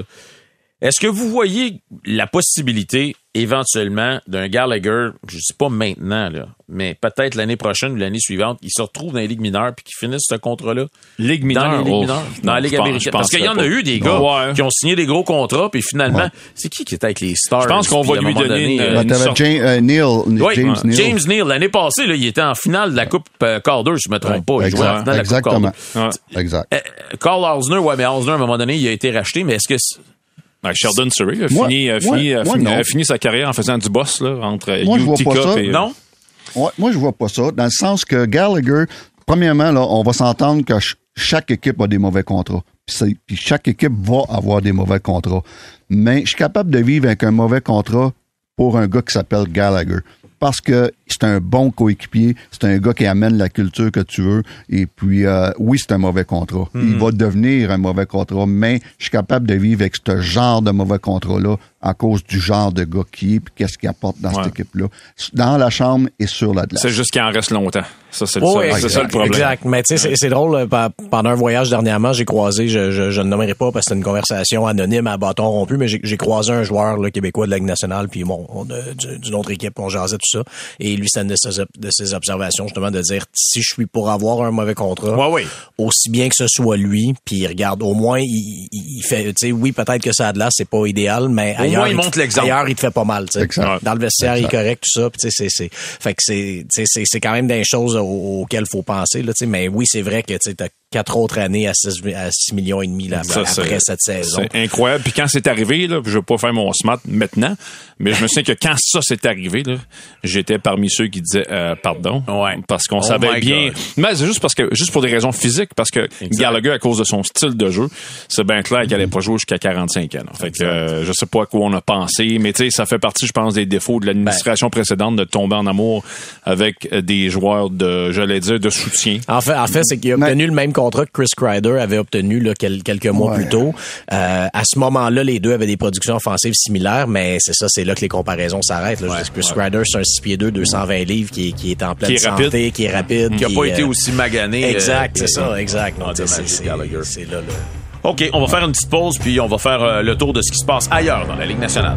S1: Est-ce que vous voyez la possibilité, éventuellement, d'un Gallagher, je sais pas maintenant, là, mais peut-être l'année prochaine ou l'année suivante, il se retrouve dans les ligues mineures puis qu'il finisse ce contrat-là?
S2: Ligue
S1: Dans
S2: mineure.
S1: les ligues
S2: oh,
S1: mineures, dans
S2: non,
S1: la Ligue
S2: pense-
S1: américaine. Parce qu'il y en a eu des gars
S2: Ouais.
S1: qui ont signé des gros contrats, puis finalement,
S3: Ouais.
S1: c'est qui qui était avec les Stars?
S2: Je pense qu'on va lui donner
S1: donné,
S2: une-
S1: euh,
S2: sorte-
S3: James, euh, Neil,
S1: oui,
S3: James. Neal.
S1: James Neal, l'année passée, là, il était en finale de la Coupe euh, Calder, si je me trompe pas. Il jouait en
S3: Exact-
S1: finale de la Coupe
S3: exactement.
S1: Calder.
S2: Ouais.
S3: Exact.
S1: Euh, Carl Osner, ouais, mais Osner, à un moment donné, il a été racheté, mais est-ce que
S2: Ouais, Sheldon Surrey a
S3: Moi-
S2: fini, a
S3: moi-
S2: fini, a
S3: moi,
S2: fini,
S3: non.
S2: a fini sa carrière en faisant du boss là, entre
S3: Moi, je vois
S2: Utica
S3: pas ça.
S2: et, euh,
S1: non?
S3: Ouais, moi, je vois pas ça, dans le sens que Gallagher, premièrement, là, on va s'entendre que ch- chaque équipe a des mauvais contrats. Puis chaque équipe va avoir des mauvais contrats. Mais je suis capable de vivre avec un mauvais contrat pour un gars qui s'appelle Gallagher. Parce que c'est un bon coéquipier, c'est un gars qui amène la culture que tu veux. Et puis, euh, oui, c'est un mauvais contrat. Il va devenir un mauvais contrat, mais je suis capable de vivre avec ce genre de mauvais contrat-là à cause du genre de gars qui est puis qu'est-ce qu'il apporte dans
S2: Ouais.
S3: cette équipe-là. Dans la chambre et sur la glace.
S2: C'est juste qu'il en reste longtemps. Ça, c'est
S4: Oh,
S2: ça le problème.
S4: Exact. Mais tu sais, c'est- c'est drôle. euh, Pendant un voyage dernièrement, j'ai croisé, je, je, je ne nommerai pas parce que c'est une conversation anonyme à bâton rompu, mais j'ai j'ai croisé un joueur là, québécois de la Ligue nationale, puis bon, d'une autre équipe, on jasait tout ça. Et lui, c'est une de ses, de ses observations, justement, de dire si je suis pour avoir un mauvais contrat,
S2: Ouais, ouais.
S4: aussi bien que ce soit lui, puis regarde, au moins, il, fait, tu sais, oui, peut-être que ça a de là, c'est pas idéal, mais
S1: moins, il montre l'exemple.
S4: Ailleurs, il te fait pas mal, tu sais.
S3: Exact.
S4: Dans le vestiaire, il est correct, tout ça. Puis, tu sais, c'est, c'est, fait que c'est, tu sais, c'est, c'est quand même des choses au- auxquelles faut penser, là, tu sais. Mais oui, c'est vrai que, tu sais, t'as quatre autres années à 6, à 6 millions et demi, là,
S2: Ça, c'est-
S4: après cette saison.
S2: C'est incroyable. Puis quand c'est arrivé, là, je veux pas faire mon smart maintenant, mais je me souviens que quand ça s'est arrivé, là, j'étais parmi ceux qui disaient euh, pardon.
S1: Ouais.
S2: Parce qu'on
S1: Oh
S2: savait bien.
S1: God.
S2: Mais c'est juste parce que juste pour des raisons physiques, parce que Gallagher, à cause de son style de jeu, c'est bien clair qu'il allait pas jouer jusqu'à 45 ans. là. Fait que euh, je sais pas à quoi on a pensé, mais tu sais, ça fait partie, je pense, des défauts de l'administration précédente de tomber en amour avec euh, des joueurs de, j'allais dire, de soutien.
S4: En fait, en fait, c'est qu'il a obtenu le même contrat que Chris Kreider avait obtenu là, quel- quelques mois
S3: Ouais.
S4: plus tôt. Euh, à ce moment-là, les deux avaient des productions offensives similaires, mais c'est ça, c'est là que les comparaisons s'arrêtent. Chris Kreider, c'est un 6 pieds 2, 220 livres qui, est- qui est en pleine
S2: Qui est rapide.
S4: santé, qui est rapide.
S1: Qui a
S4: qui,
S1: pas été
S4: euh,
S1: aussi magané. euh,
S4: Exact, c'est ça, exact.
S1: Ah,
S4: c'est-
S1: Gallagher.
S4: c'est c'est là, là.
S1: OK, on va faire une petite pause, puis on va faire euh, le tour de ce qui se passe ailleurs dans la Ligue nationale.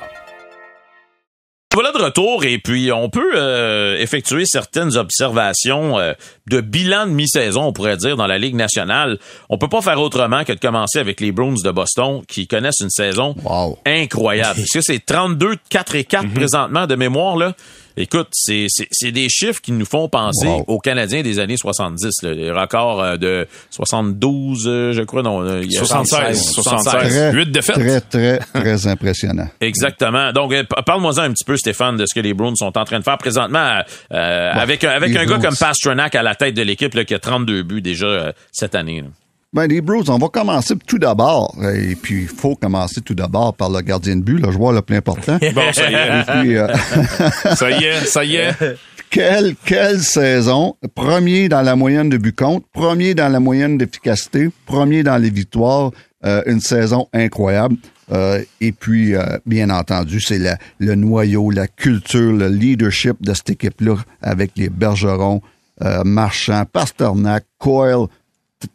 S1: Voilà de retour et puis on peut euh, effectuer certaines observations euh, de bilan de mi-saison, on pourrait dire, dans la Ligue nationale. On peut pas faire autrement que de commencer avec les Bruins de Boston qui connaissent une saison
S3: Wow.
S1: incroyable. Parce que c'est 32, 4 et 4 présentement de mémoire, là. Écoute, c'est, c'est, c'est des chiffres qui nous font penser
S3: Wow.
S1: aux Canadiens des années 70. Là. Les records euh, de 72, euh, je crois, non. euh, il y a
S2: 76, 76.
S3: Très,
S2: Huit défaites.
S3: Très, très, très impressionnant.
S1: Exactement. Donc, euh, p- parle-moi-en un petit peu, Stéphane, de ce que les Bruins sont en train de faire présentement euh, avec, avec un gars comme Pasternak à la tête de l'équipe là, qui a 32 buts déjà euh, cette année. là.
S3: Ben, les Bruins, on va commencer tout d'abord. Et puis, il faut commencer tout d'abord par le gardien de but, le joueur le plus important.
S2: Bon, ça y est.
S3: Puis, euh,
S2: ça y est, ça y est.
S3: quelle, quelle saison? Premier dans la moyenne de buts contre, premier dans la moyenne d'efficacité, premier dans les victoires. Euh, une saison incroyable. Euh, et puis, euh, bien entendu, c'est le noyau, la culture, le leadership de cette équipe-là avec les Bergerons, euh, Marchand, Pasternak, Coyle, euh,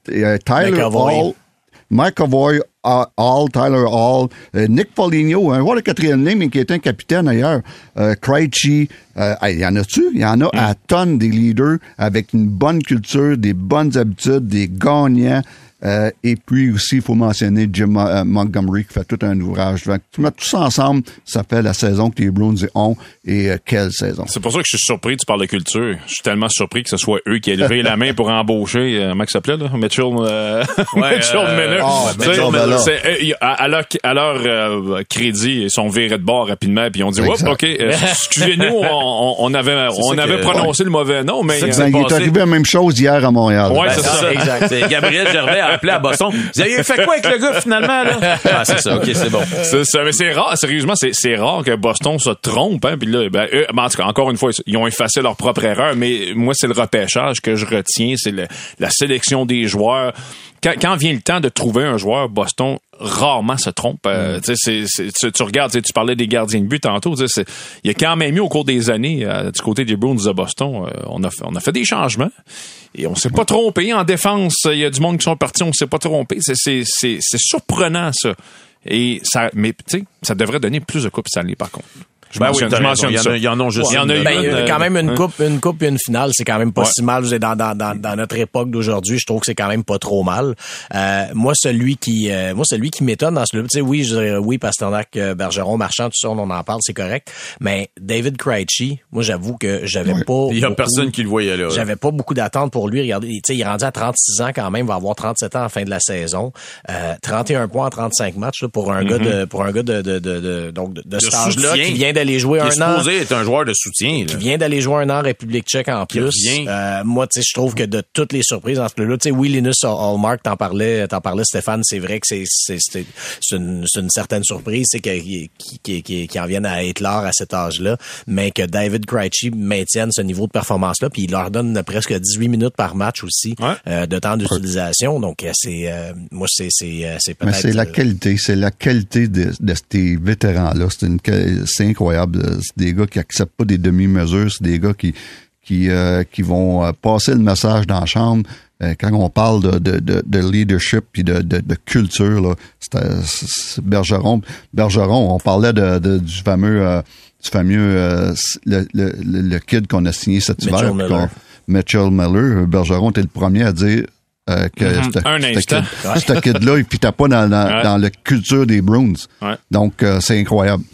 S3: Tyler. Hall, McAvoy, Hall, Hall, Tyler Hall, euh, Nick Foligno, un joueur de quatrième ligne, mais qui est un capitaine ailleurs, euh, Krejci, euh, il y en a-tu? Il y en a à tonnes des leaders avec une bonne culture, des bonnes habitudes, des gagnants. Euh, et puis aussi, il faut mentionner Jim euh, Montgomery qui fait tout un ouvrage. Donc, tu mets tout ça ensemble, ça fait la saison que les Bruins ont. Et euh, quelle saison!
S2: C'est pour ça que je suis surpris, tu parles de culture. Je suis tellement surpris que ce soit eux qui aient levé la main pour embaucher, euh, comment il s'appelait, là? Mitchell, euh, Mitchell Miller. Tu sais,
S3: Mitchell Miller.
S2: euh, à, à leur, à leur, euh, crédit, ils sont virés de bord rapidement, puis ils ont dit, Oups. OK, excusez-nous, on, avait, on avait
S1: que-
S2: prononcé le mauvais nom, mais...
S1: C'est
S2: euh,
S3: Ben, il est arrivé la même chose hier à Montréal.
S2: Ouais,
S1: Ben,
S2: c'est
S1: c'est
S2: ça.
S1: ça, exact. C'est Gabriel Gervais a appelé à Boston. Vous avez fait quoi avec le gars finalement là? Ah, c'est ça. OK, c'est bon.
S2: C'est ça, mais c'est rare, sérieusement, c'est, c'est rare que Boston se trompe, hein, puis là, ben, eux, ben, en tout cas, encore une fois, ils ont effacé leur propre erreur, mais moi, c'est le repêchage que je retiens, c'est la sélection des joueurs. Quand, quand vient le temps de trouver un joueur, Boston rarement se trompe. Euh, c'est- tu, tu regardes, tu parlais des gardiens de but tantôt, il y a quand même eu au cours des années, euh, du côté des Bruins de Boston, euh, on, a fait, on a fait des changements. Et on s'est pas trompé. En défense, il y a du monde qui sont partis, on s'est pas trompé. C'est, surprenant, ça. Et ça, mais ça devrait donner plus de coupes Stanley, par contre. Je
S1: Ben oui,
S2: mentionne,
S1: t'as
S2: je
S1: raison.
S2: mentionne
S1: Il y en
S2: ça.
S1: a- il y en a juste
S2: Il y en a
S1: une.
S2: eu
S4: Ben,
S2: une,
S4: euh, quand même une
S2: hein?
S4: coupe, une coupe et une finale, c'est quand même pas
S2: Ouais.
S4: si mal. Dans, dans, dans, dans notre époque d'aujourd'hui, je trouve que c'est quand même pas trop mal. Euh, moi, celui qui, euh, moi, celui qui m'étonne dans ce, tu sais, oui, je dirais, oui, Pasternak, euh, Bergeron, Marchand, tout ça, on en parle, c'est correct. Mais David Krejci, moi, j'avoue que j'avais pas.
S1: Il y a
S4: beaucoup-
S1: personne qui le voyait là.
S4: J'avais pas beaucoup d'attentes pour lui. Regardez, tu sais, il est rendu à 36 ans quand même, va avoir 37 ans à la fin de la saison. Euh, 31 points en 35 matchs là, pour un gars de pour un gars de de de, de- donc de, de qui vient d'aller jouer
S1: Qui est
S4: un an
S1: supposé être un joueur de soutien. là.
S4: qui vient d'aller jouer un an en République tchèque en plus. Euh, moi, tu sais, je trouve que de toutes les surprises dans ce là tu sais, oui, Linus Hallmark, t'en parlais, t'en parlais, Stéphane, c'est vrai que c'est c'est c'est c'est une, c'est une certaine surprise, c'est qu'il qui, qui, qui en viennent à être l'art à cet âge-là, mais que David Krejci maintienne ce niveau de performance-là, puis il leur donne presque 18 minutes par match aussi
S2: Ouais.
S4: euh, de temps d'utilisation. Donc, euh, c'est euh, moi, c'est c'est c'est
S3: Mais
S4: peut-être.
S3: c'est la qualité, c'est la qualité de, de ces vétérans-là. C'est une, c'est incroyable. C'est des gars qui acceptent pas des demi-mesures. C'est des gars qui qui euh, qui vont euh, passer le message dans la chambre. Euh, quand on parle de, de, de, de leadership puis de, de, culture, là, euh, Bergeron. Bergeron, on parlait de, du fameux euh, du fameux euh, le, le, le, le kid qu'on a signé cet
S4: Mitchell
S3: hiver.
S4: Miller.
S3: Mitchell Miller. Bergeron était le premier à dire euh, que kid- ce kid-là, il fitait pas dans, dans,
S2: Ouais.
S3: dans la culture des Bruins.
S2: Ouais.
S3: Donc, euh, c'est incroyable.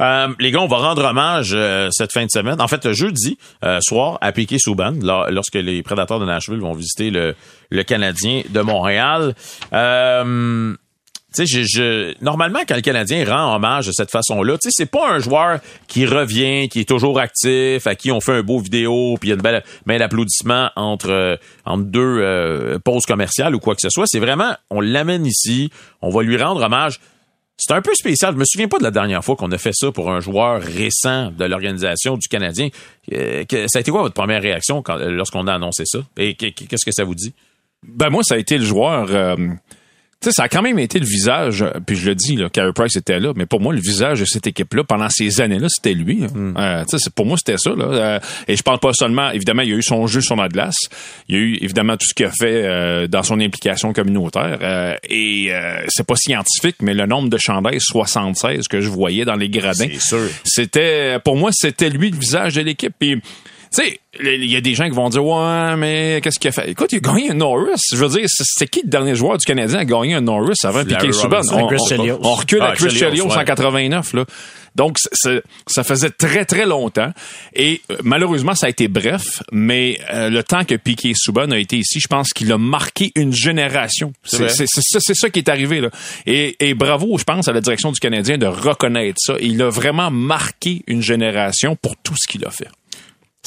S1: Euh, les gars, on va rendre hommage euh, cette fin de semaine. En fait, jeudi euh, soir à Piquet Souban, lorsque les prédateurs de Nashville vont visiter le, le Canadien de Montréal. Sais, je, normalement, quand le Canadien rend hommage de cette façon-là, tu sais, c'est pas un joueur qui revient, qui est toujours actif, à qui on fait un beau vidéo, puis il y a une belle main d'applaudissement entre euh, entre deux euh, pauses commerciales ou quoi que ce soit. C'est vraiment, on l'amène ici, on va lui rendre hommage. C'est un peu spécial. Je me souviens pas de la dernière fois qu'on a fait ça pour un joueur récent de l'organisation du Canadien. Euh, ça a été quoi votre première réaction lorsqu'on a annoncé ça? Et que- que- qu'est-ce que ça vous dit?
S2: Ben moi, ça a été le joueur. Tu sais, ça a quand même été le visage, euh, puis je le dis, là, Carey Price était là, mais pour moi, le visage de cette équipe-là, pendant ces années-là, c'était lui. hein. Euh, tu sais, c'est- pour moi, c'était ça. Là. Euh, et je parle pas seulement, évidemment, il y a eu son jeu sur la glace, il y a eu évidemment tout ce qu'il a fait euh, dans son implication communautaire. euh, et euh, c'est pas scientifique, mais le nombre de chandails 76 que je voyais dans les gradins, c'était, pour moi, c'était lui le visage de l'équipe. Puis, tu sais, il y a des gens qui vont dire ouais, mais qu'est-ce qu'il a fait? Écoute, il a gagné un Norris. Je veux dire, c'est qui le dernier joueur du Canadien à gagner un Norris avant Piquet Subban? On,
S4: Chris
S2: on- on recule
S1: Ah,
S2: à Chris
S1: Chelios,
S2: Chelios
S1: ouais.
S2: en 89 là. Donc ça faisait très très longtemps et euh, malheureusement ça a été bref, mais euh, le temps que Piquet Subban a été ici, je pense qu'il a marqué une génération. C'est ça, c'est ça qui est arrivé là. Et, et bravo, je pense à la direction du Canadien de reconnaître ça. Il a vraiment marqué une génération pour tout ce qu'il a fait.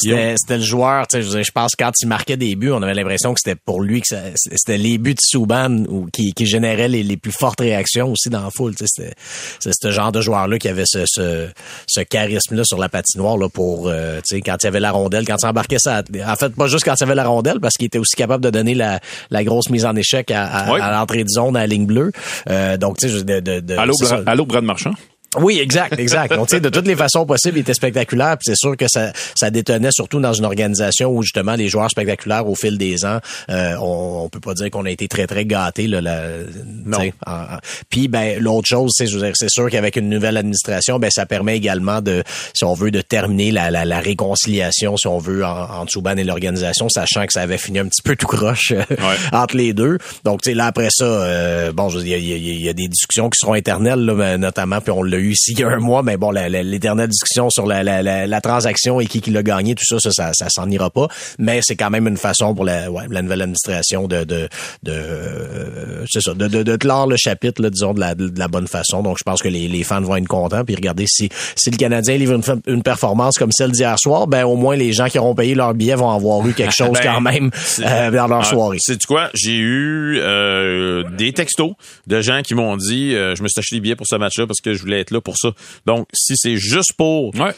S4: C'était c'était le joueur, tu sais, je, pense quand il marquait des buts, on avait l'impression que c'était pour lui que ça- c'était les buts de Souban ou qui, qui généraient les, les plus fortes réactions aussi dans la foule. tu sais, C'était c'est ce genre de joueur-là qui avait ce, ce, ce charisme-là sur la patinoire là, pour, euh, tu sais, quand il y avait la rondelle, quand il embarquait ça. En fait, pas juste quand il y avait la rondelle, parce qu'il était aussi capable de donner la, la grosse mise en échec à, à,
S2: Oui.
S4: à l'entrée de zone à la ligne bleue. Euh, donc, tu sais, de, de, de,
S2: Allô. Bra- allô Brad Marchand?
S4: Oui, exact, exact. Donc, tu sais, de toutes les façons possibles, il était spectaculaire. Puis c'est sûr que ça, ça détonnait surtout dans une organisation où justement les joueurs spectaculaires au fil des ans, euh, on, on peut pas dire qu'on a été très très gâtés là. En- en- Puis ben l'autre chose, c'est, sûr qu'avec une nouvelle administration, ben ça permet également de, si on veut, de terminer la, la, la réconciliation, si on veut, en- entre Souban et l'organisation, sachant que ça avait fini un petit peu tout croche euh, entre les deux. Donc, tu sais, là après ça, euh, bon, il y a, il y a- il y a des discussions qui seront éternelles, là, notamment, puis on l'a eu ici il y a un mois, mais bon, l'éternelle discussion sur la, la, la, la transaction et qui, qui l'a gagné, tout ça, ça, ça, ça s'en ira pas. Mais c'est quand même une façon pour la, ouais, la nouvelle administration de, de, de euh, c'est ça, de, de, de clore le chapitre, là, disons, de la, de la bonne façon. Donc, je pense que les, les fans vont être contents. Puis regardez, si, si le Canadien livre une, une performance comme celle d'hier soir, ben au moins les gens qui auront payé leur billet vont avoir eu quelque chose
S1: Ben,
S4: quand même euh, dans leur
S1: Ah,
S4: soirée.
S1: C'est quoi? J'ai eu euh, des textos de gens qui m'ont dit euh, je me suis acheté des billets pour ce match-là parce que je voulais être là pour ça. Donc, si c'est juste pour
S2: Ouais.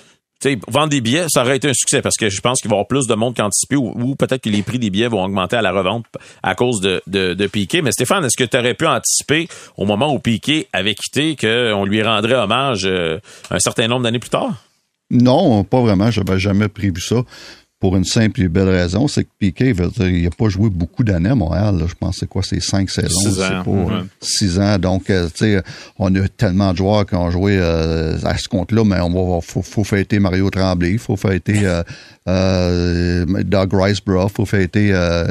S1: vendre des billets, ça aurait été un succès parce que je pense qu'il va y avoir plus de monde qu'anticipé ou, ou peut-être que les prix des billets vont augmenter à la revente à cause de, de, de Piqué. Mais Stéphane, est-ce que tu aurais pu anticiper au moment où Piqué avait quitté qu'on lui rendrait hommage euh, un certain nombre d'années plus tard?
S3: Non, pas vraiment. J'avais jamais prévu ça. Pour une simple et belle raison, c'est que Piquet, il n'a pas joué beaucoup d'années à Montréal. là. Je pense que c'est quoi, c'est cinq saisons,
S2: Six ans,
S3: pas
S2: ouais.
S3: six ans. Donc, euh, tu sais, on a tellement de joueurs qui ont joué euh, à ce compte-là, mais on va, faut, faut fêter Mario Tremblay, faut fêter euh, euh, Doug Riceborough, faut fêter. Euh,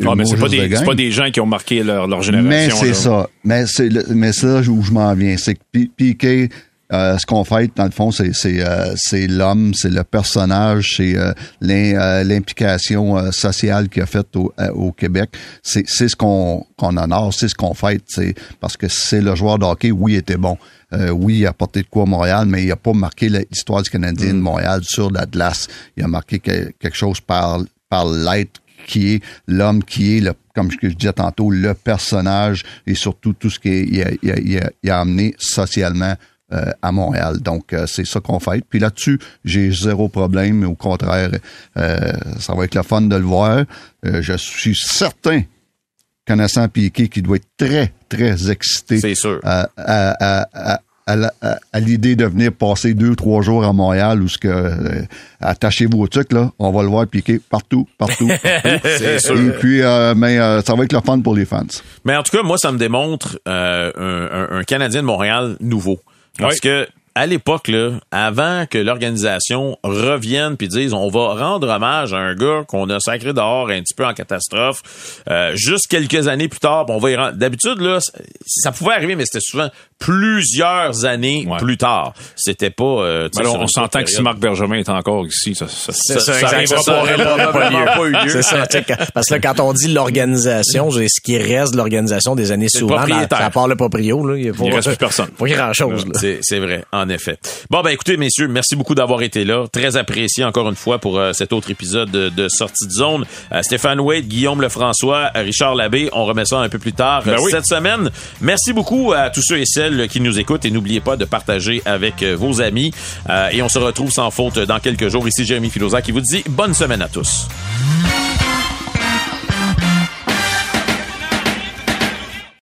S2: Non, mais c'est pas, des, pas des gens qui ont marqué leur, leur génération.
S3: Mais c'est ça. Mais c'est mais là où je m'en viens. C'est que Pi- Piqué, euh, ce qu'on fait, dans le fond, c'est c'est euh, l'homme, c'est le personnage, c'est euh, euh, l'implication euh, sociale qu'il a faite au, au Québec. C'est c'est ce qu'on qu'on honore, c'est ce qu'on fait. C'est parce que c'est le joueur de hockey. Oui, il était bon. Euh, oui, il a apporté de quoi à Montréal, mais il a pas marqué l'histoire du Canadien de Montréal sur la glace. Il a marqué que- quelque chose par par l'être qui est l'homme, qui est, le, comme je disais tantôt, le personnage et surtout tout ce qu'il a, il a, il a- il a amené socialement euh, à Montréal. Donc, euh, c'est ça qu'on fait. Puis là-dessus, j'ai zéro problème. Au contraire, euh, ça va être le fun de le voir. Euh, je suis certain, connaissant Piquet, qui doit être très, très excité
S1: C'est sûr.
S3: à, à- à- à- l'idée de venir passer deux, trois jours à Montréal où ce que euh, attachez-vous au truc, là, on va le voir piquer partout, partout, partout.
S1: C'est sûr.
S3: Et puis, euh, mais euh, ça va être le fun pour les fans.
S1: Mais en tout cas, moi, ça me démontre euh, un- un Canadien de Montréal nouveau. Parce
S2: Oui.
S1: que à l'époque, là, avant que l'organisation revienne puis dise on va rendre hommage à un gars qu'on a sacré dehors un petit peu en catastrophe, euh, juste quelques années plus tard, on va y rendre. D'habitude, là, ça, ça pouvait arriver, mais c'était souvent plusieurs années
S2: Ouais.
S1: plus tard. C'était pas. euh, tu sais,
S2: Mais là, on s'entend que si. Marc Bergevin est encore ici, ça, ça,
S4: C'est
S2: ça,
S4: ça,
S2: ça pas.
S4: aurait
S1: probablement pas eu lieu.
S4: C'est ça, tu sais, quand- parce que là, quand on dit l'organisation, c'est ce qui reste de l'organisation des années
S1: le
S4: suivantes, à, part le proprio, là, il pas,
S2: Il reste plus personne.
S4: Pas grand-chose. là.
S1: C'est, c'est vrai, en effet. Bon, ben écoutez, messieurs, merci beaucoup d'avoir été là. Très apprécié encore une fois pour euh, cet autre épisode de, de Sortie de zone. Euh, Stéphane Wade, Guillaume Lefrançois, Richard Labbé, on remet ça un peu plus tard
S2: Ben
S1: euh,
S2: oui.
S1: cette semaine. Merci beaucoup à tous ceux et celles qui nous écoutent et n'oubliez pas de partager avec euh, vos amis. Euh, et on se retrouve sans faute dans quelques jours. Ici Jérémy Filosa qui vous dit bonne semaine à tous.